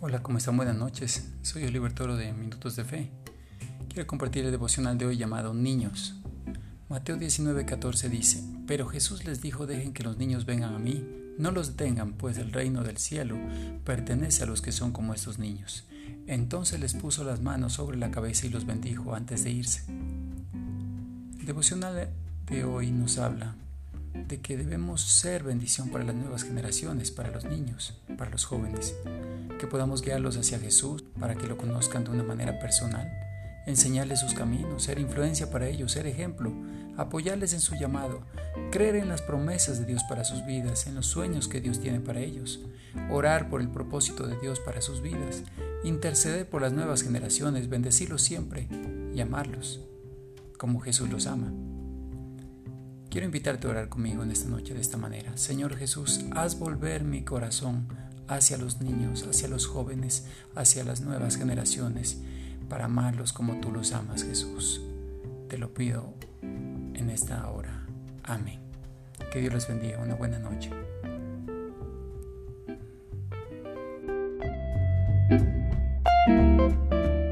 Hola, ¿cómo están? Buenas noches. Soy Oliver Toro de Minutos de Fe. Quiero compartir el devocional de hoy llamado Niños. Mateo 19:14 dice, Pero Jesús les dijo, dejen que los niños vengan a mí, no los detengan, pues el reino del cielo pertenece a los que son como estos niños. Entonces les puso las manos sobre la cabeza y los bendijo antes de irse. El devocional de hoy nos habla de que debemos ser bendición para las nuevas generaciones, para los niños, para los jóvenes, que podamos guiarlos hacia Jesús para que lo conozcan de una manera personal, enseñarles sus caminos, ser influencia para ellos, ser ejemplo, apoyarles en su llamado, creer en las promesas de Dios para sus vidas, en los sueños que Dios tiene para ellos, orar por el propósito de Dios para sus vidas, interceder por las nuevas generaciones, bendecirlos siempre y amarlos como Jesús los ama. Quiero invitarte a orar conmigo en esta noche de esta manera. Señor Jesús, haz volver mi corazón hacia los niños, hacia los jóvenes, hacia las nuevas generaciones, para amarlos como tú los amas, Jesús. Te lo pido en esta hora. Amén. Que Dios les bendiga. Una buena noche.